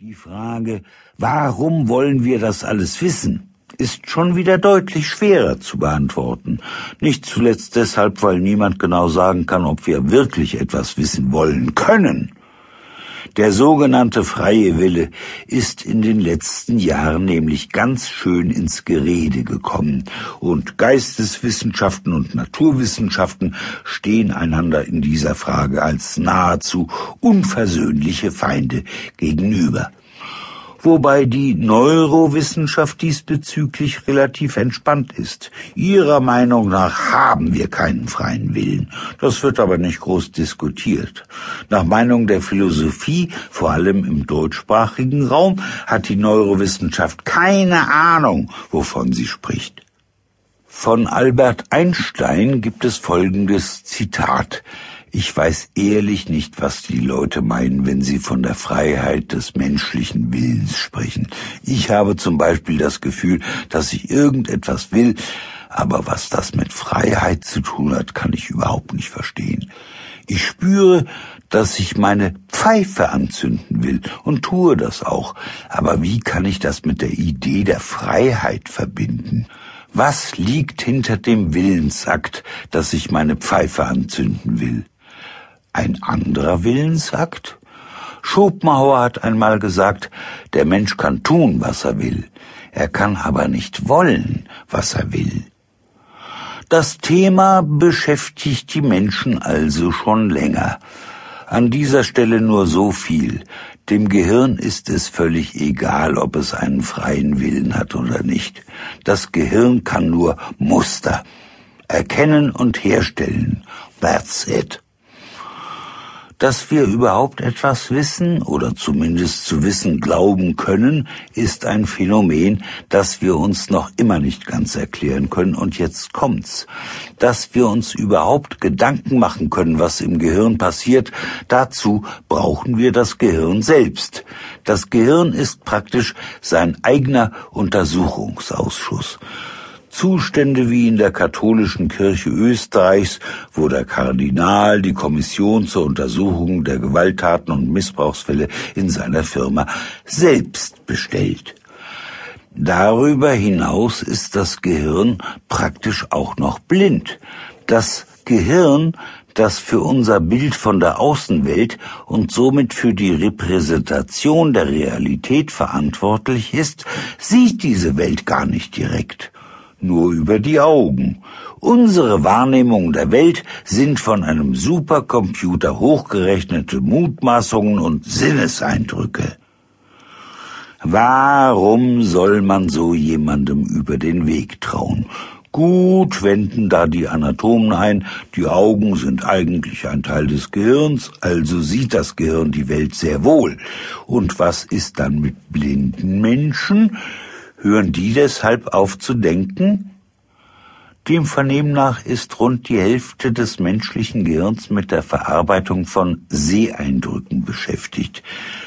Die Frage, warum wollen wir das alles wissen, ist schon wieder deutlich schwerer zu beantworten. Nicht zuletzt deshalb, weil niemand genau sagen kann, ob wir wirklich etwas wissen wollen können. Der sogenannte freie Wille ist in den letzten Jahren nämlich ganz schön ins Gerede gekommen, und Geisteswissenschaften und Naturwissenschaften stehen einander in dieser Frage als nahezu unversöhnliche Feinde gegenüber wobei die Neurowissenschaft diesbezüglich relativ entspannt ist. Ihrer Meinung nach haben wir keinen freien Willen. Das wird aber nicht groß diskutiert. Nach Meinung der Philosophie, vor allem im deutschsprachigen Raum, hat die Neurowissenschaft keine Ahnung, wovon sie spricht. Von Albert Einstein gibt es folgendes Zitat. Ich weiß ehrlich nicht, was die Leute meinen, wenn sie von der Freiheit des menschlichen Willens sprechen. Ich habe zum Beispiel das Gefühl, dass ich irgendetwas will, aber was das mit Freiheit zu tun hat, kann ich überhaupt nicht verstehen. Ich spüre, dass ich meine Pfeife anzünden will und tue das auch. Aber wie kann ich das mit der Idee der Freiheit verbinden? Was liegt hinter dem Willensakt, dass ich meine Pfeife anzünden will? Ein anderer Willensakt? Schopenhauer hat einmal gesagt, der Mensch kann tun, was er will, er kann aber nicht wollen, was er will. Das Thema beschäftigt die Menschen also schon länger. An dieser Stelle nur so viel. Dem Gehirn ist es völlig egal, ob es einen freien Willen hat oder nicht. Das Gehirn kann nur Muster erkennen und herstellen. That's it. Dass wir überhaupt etwas wissen oder zumindest zu wissen glauben können, ist ein Phänomen, das wir uns noch immer nicht ganz erklären können. Und jetzt kommt's. Dass wir uns überhaupt Gedanken machen können, was im Gehirn passiert, dazu brauchen wir das Gehirn selbst. Das Gehirn ist praktisch sein eigener Untersuchungsausschuss. Zustände wie in der katholischen Kirche Österreichs, wo der Kardinal die Kommission zur Untersuchung der Gewalttaten und Missbrauchsfälle in seiner Firma selbst bestellt. Darüber hinaus ist das Gehirn praktisch auch noch blind. Das Gehirn, das für unser Bild von der Außenwelt und somit für die Repräsentation der Realität verantwortlich ist, sieht diese Welt gar nicht direkt nur über die Augen. Unsere Wahrnehmungen der Welt sind von einem Supercomputer hochgerechnete Mutmaßungen und Sinneseindrücke. Warum soll man so jemandem über den Weg trauen? Gut wenden da die Anatomen ein, die Augen sind eigentlich ein Teil des Gehirns, also sieht das Gehirn die Welt sehr wohl. Und was ist dann mit blinden Menschen? Hören die deshalb auf zu denken? Dem Vernehmen nach ist rund die Hälfte des menschlichen Gehirns mit der Verarbeitung von Seeeindrücken beschäftigt.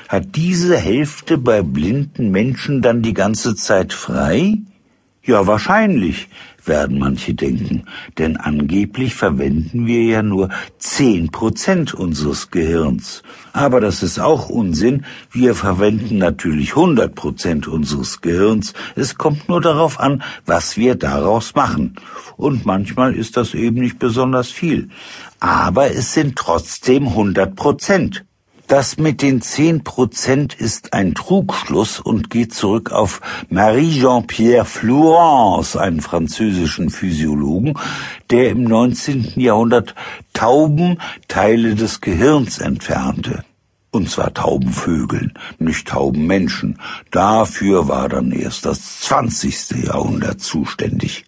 Hat diese Hälfte bei blinden Menschen dann die ganze Zeit frei? Ja, wahrscheinlich, werden manche denken, denn angeblich verwenden wir ja nur zehn Prozent unseres Gehirns. Aber das ist auch Unsinn, wir verwenden natürlich hundert Prozent unseres Gehirns, es kommt nur darauf an, was wir daraus machen. Und manchmal ist das eben nicht besonders viel. Aber es sind trotzdem hundert Prozent. Das mit den zehn Prozent ist ein Trugschluss und geht zurück auf Marie-Jean-Pierre Flourens, einen französischen Physiologen, der im 19. Jahrhundert Tauben Teile des Gehirns entfernte. Und zwar Taubenvögeln, nicht Taubenmenschen. Dafür war dann erst das 20. Jahrhundert zuständig.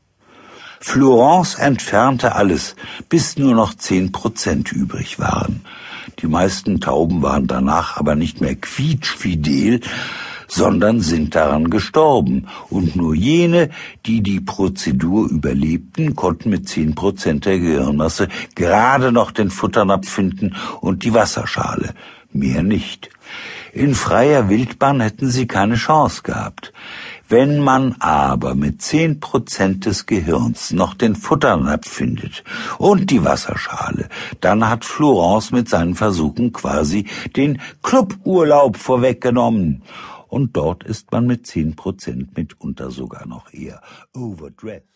Florence entfernte alles, bis nur noch zehn Prozent übrig waren. Die meisten Tauben waren danach aber nicht mehr quietschfidel, sondern sind daran gestorben, und nur jene, die die Prozedur überlebten, konnten mit zehn Prozent der Gehirnmasse gerade noch den Futternapf finden und die Wasserschale, mehr nicht. In freier Wildbahn hätten sie keine Chance gehabt. Wenn man aber mit zehn Prozent des Gehirns noch den Futternapf findet und die Wasserschale, dann hat Florence mit seinen Versuchen quasi den Cluburlaub vorweggenommen. Und dort ist man mit zehn Prozent mitunter sogar noch eher overdressed.